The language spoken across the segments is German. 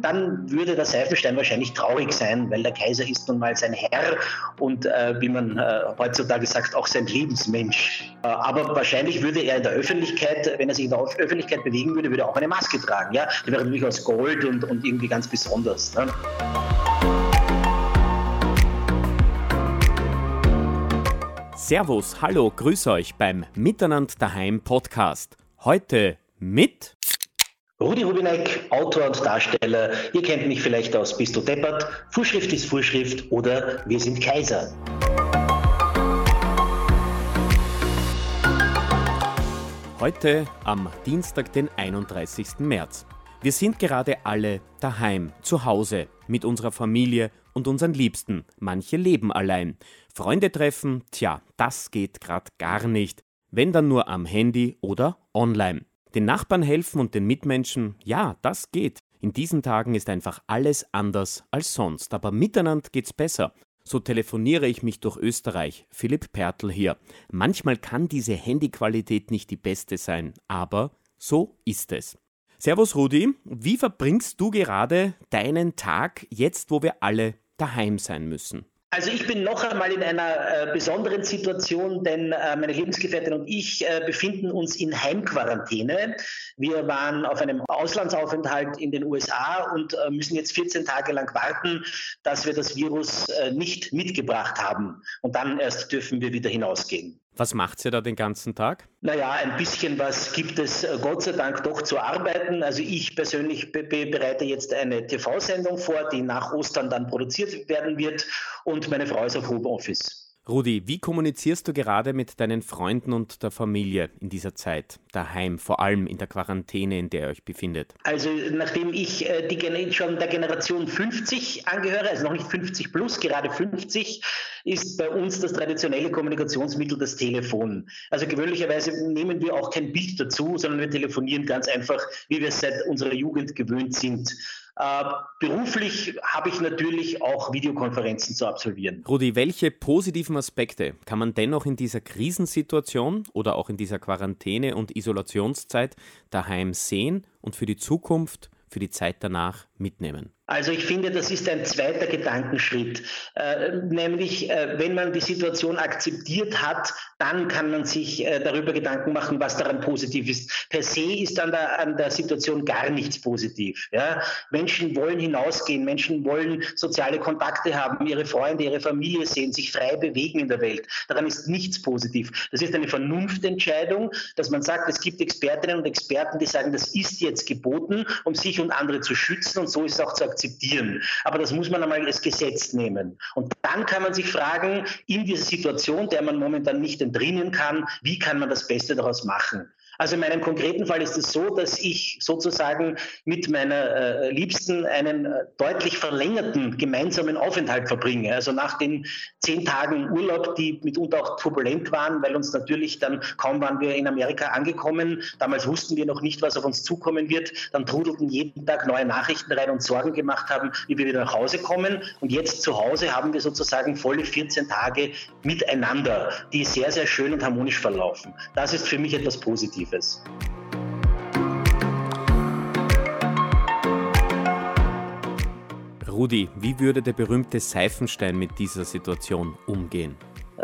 dann würde der Seifenstein wahrscheinlich traurig sein, weil der Kaiser ist nun mal sein Herr und äh, wie man äh, heutzutage sagt, auch sein Lebensmensch. Äh, aber wahrscheinlich würde er in der Öffentlichkeit, wenn er sich in der Öffentlichkeit bewegen würde, würde er auch eine Maske tragen. Ja? Die wäre natürlich aus Gold und, und irgendwie ganz besonders. Ne? Servus, hallo, grüß euch beim Miteinander daheim Podcast. Heute mit Rudi Rubinek, Autor und Darsteller. Ihr kennt mich vielleicht aus Bist du deppert, Vorschrift ist Vorschrift oder Wir sind Kaiser. Heute am Dienstag, den 31. März. Wir sind gerade alle daheim, zu Hause, mit unserer Familie und unseren Liebsten. Manche leben allein. Freunde treffen, tja, das geht gerade gar nicht. Wenn dann nur am Handy oder online. Den Nachbarn helfen und den Mitmenschen, ja, das geht. In diesen Tagen ist einfach alles anders als sonst, aber miteinander geht's besser. So telefoniere ich mich durch Österreich. Philipp Pertl hier. Manchmal kann diese Handyqualität nicht die beste sein, aber so ist es. Servus Rudi, wie verbringst du gerade deinen Tag jetzt, wo wir alle daheim sein müssen? Also ich bin noch einmal in einer äh, besonderen Situation, denn äh, meine Lebensgefährtin und ich äh, befinden uns in Heimquarantäne. Wir waren auf einem Auslandsaufenthalt in den USA und äh, müssen jetzt 14 Tage lang warten, dass wir das Virus äh, nicht mitgebracht haben. Und dann erst dürfen wir wieder hinausgehen. Was macht ihr da den ganzen Tag? Naja, ein bisschen was gibt es äh, Gott sei Dank doch zu arbeiten. Also ich persönlich be bereite jetzt eine TV-Sendung vor, die nach Ostern dann produziert werden wird und meine Frau ist auf Homeoffice. Rudi, wie kommunizierst du gerade mit deinen Freunden und der Familie in dieser Zeit daheim, vor allem in der Quarantäne, in der ihr euch befindet? Also nachdem ich äh, die, schon der Generation 50 angehöre, also noch nicht 50 plus, gerade 50, ist bei uns das traditionelle Kommunikationsmittel das Telefon. Also gewöhnlicherweise nehmen wir auch kein Bild dazu, sondern wir telefonieren ganz einfach, wie wir es seit unserer Jugend gewöhnt sind. Äh, beruflich habe ich natürlich auch Videokonferenzen zu absolvieren. Rudi, welche positiven Aspekte kann man dennoch in dieser Krisensituation oder auch in dieser Quarantäne- und Isolationszeit daheim sehen und für die Zukunft, für die Zeit danach mitnehmen? Also ich finde, das ist ein zweiter Gedankenschritt, äh, nämlich äh, wenn man die Situation akzeptiert hat, dann kann man sich äh, darüber Gedanken machen, was daran positiv ist. Per se ist an der, an der Situation gar nichts positiv. Ja? Menschen wollen hinausgehen, Menschen wollen soziale Kontakte haben, ihre Freunde, ihre Familie sehen, sich frei bewegen in der Welt. Daran ist nichts positiv. Das ist eine Vernunftentscheidung, dass man sagt, es gibt Expertinnen und Experten, die sagen, das ist jetzt geboten, um sich und andere zu schützen und so ist es auch zu akzeptieren. Aber das muss man einmal als Gesetz nehmen. Und dann kann man sich fragen, in dieser Situation, der man momentan nicht entrinnen kann, wie kann man das Beste daraus machen? Also in meinem konkreten Fall ist es so, dass ich sozusagen mit meiner äh, Liebsten einen äh, deutlich verlängerten gemeinsamen Aufenthalt verbringe. Also nach den zehn Tagen Urlaub, die mitunter auch turbulent waren, weil uns natürlich dann kaum waren wir in Amerika angekommen. Damals wussten wir noch nicht, was auf uns zukommen wird. Dann trudelten jeden Tag neue Nachrichten rein und Sorgen gemacht haben, wie wir wieder nach Hause kommen. Und jetzt zu Hause haben wir sozusagen volle 14 Tage miteinander, die sehr, sehr schön und harmonisch verlaufen. Das ist für mich etwas Positives. Positives. Rudi, wie würde der berühmte Seifenstein mit dieser Situation umgehen?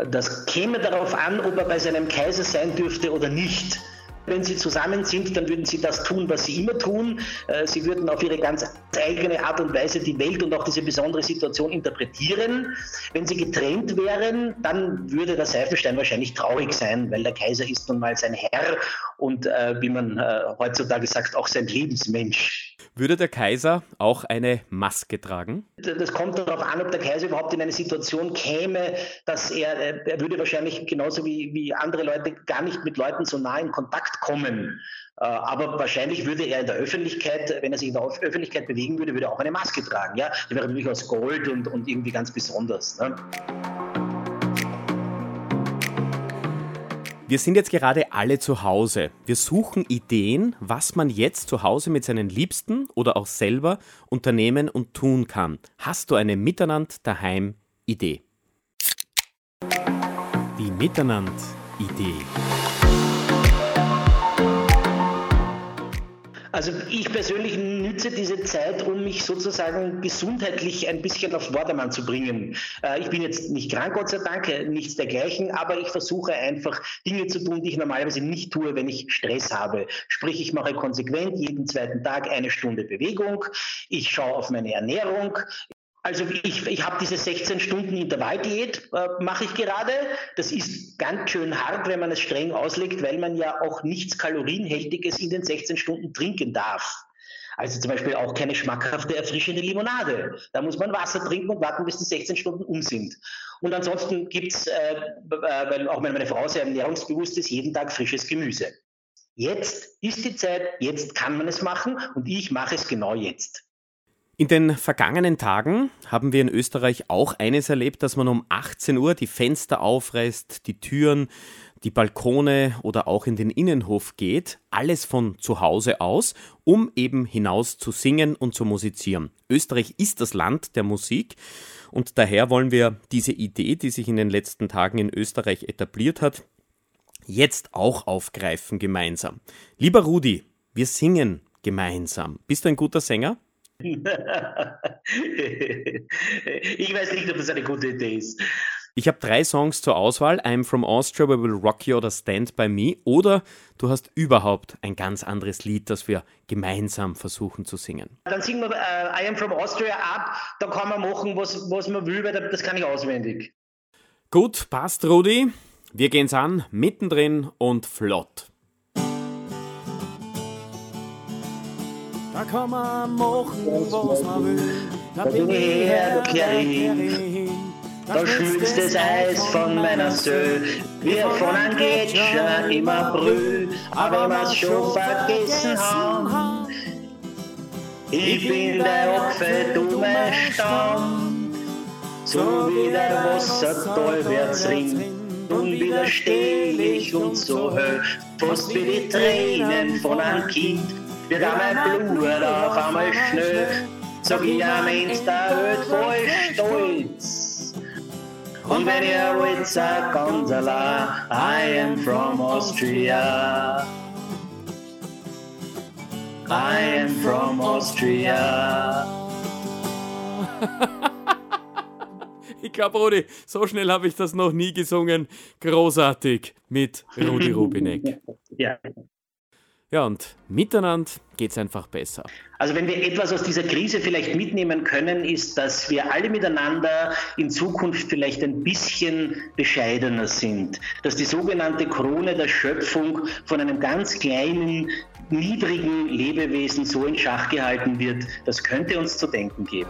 Das käme darauf an, ob er bei seinem Kaiser sein dürfte oder nicht. Wenn sie zusammen sind, dann würden sie das tun, was sie immer tun. Äh, sie würden auf ihre ganz eigene Art und Weise die Welt und auch diese besondere Situation interpretieren. Wenn sie getrennt wären, dann würde der Seifenstein wahrscheinlich traurig sein, weil der Kaiser ist nun mal sein Herr und, äh, wie man äh, heutzutage sagt, auch sein Lebensmensch. Würde der Kaiser auch eine Maske tragen? Das kommt darauf an, ob der Kaiser überhaupt in eine Situation käme, dass er, er würde wahrscheinlich genauso wie, wie andere Leute gar nicht mit Leuten so nah in Kontakt kommen. Äh, aber wahrscheinlich würde er in der Öffentlichkeit, wenn er sich in der Öffentlichkeit bewegen würde, würde er auch eine Maske tragen. Ja? Die wäre natürlich aus Gold und, und irgendwie ganz besonders. Ne? Wir sind jetzt gerade alle zu Hause. Wir suchen Ideen, was man jetzt zu Hause mit seinen Liebsten oder auch selber unternehmen und tun kann. Hast du eine Miteinander daheim Idee? Die Miteinander Idee. Also ich persönlich nütze diese Zeit, um mich sozusagen gesundheitlich ein bisschen auf Vordermann zu bringen. Äh, ich bin jetzt nicht krank, Gott sei Dank, äh, nichts dergleichen, aber ich versuche einfach Dinge zu tun, die ich normalerweise nicht tue, wenn ich Stress habe. Sprich, ich mache konsequent jeden zweiten Tag eine Stunde Bewegung, ich schaue auf meine Ernährung, also ich, ich habe diese 16 Stunden Intervalldiät, äh, mache ich gerade. Das ist ganz schön hart, wenn man es streng auslegt, weil man ja auch nichts Kalorienhältiges in den 16 Stunden trinken darf. Also zum Beispiel auch keine schmackhafte, erfrischende Limonade. Da muss man Wasser trinken und warten, bis die 16 Stunden um sind. Und ansonsten gibt's, äh, äh, weil auch meine Frau sehr ernährungsbewusst ist, jeden Tag frisches Gemüse. Jetzt ist die Zeit, jetzt kann man es machen und ich mache es genau jetzt. In den vergangenen Tagen haben wir in Österreich auch eines erlebt, dass man um 18 Uhr die Fenster aufreißt, die Türen, die Balkone oder auch in den Innenhof geht, alles von zu Hause aus, um eben hinaus zu singen und zu musizieren. Österreich ist das Land der Musik und daher wollen wir diese Idee, die sich in den letzten Tagen in Österreich etabliert hat, jetzt auch aufgreifen gemeinsam. Lieber Rudi, wir singen gemeinsam. Bist du ein guter Sänger? Ich weiß nicht, ob das eine gute Idee ist. Ich habe drei Songs zur Auswahl: I'm from Austria, We Will Rock You oder Stand by Me. Oder du hast überhaupt ein ganz anderes Lied, das wir gemeinsam versuchen zu singen. Dann singen wir äh, I Am from Austria ab. Da kann man machen, was, was man will, weil das kann ich auswendig. Gut, passt, Rudi. Wir gehen's an, mittendrin und flott. Da kann man machen, was man will. Da bin ich her, da kehre ich hin. Da schmilzt das Eis von meiner Söh, wir von einem Gletscher im April, aber wir's schon vergessen haben. Ich bin der Opfer, du mein Stamm, so wie der Wasser talwärts rinnt, unwiderstehlich und so höh, fast wie die Tränen von einem Kind wird auch mein Blut auf einmal schnell. Sag ich am Ende der Welt voll stolz. Und wenn ihr wollt, sag ganz allein, I am from Austria. I am from Austria. ich glaube, Rudi, so schnell habe ich das noch nie gesungen. Großartig mit Rudi Rubinek. ja. Ja, und miteinander geht es einfach besser. Also wenn wir etwas aus dieser Krise vielleicht mitnehmen können, ist, dass wir alle miteinander in Zukunft vielleicht ein bisschen bescheidener sind. Dass die sogenannte Krone der Schöpfung von einem ganz kleinen, niedrigen Lebewesen so in Schach gehalten wird, das könnte uns zu denken geben.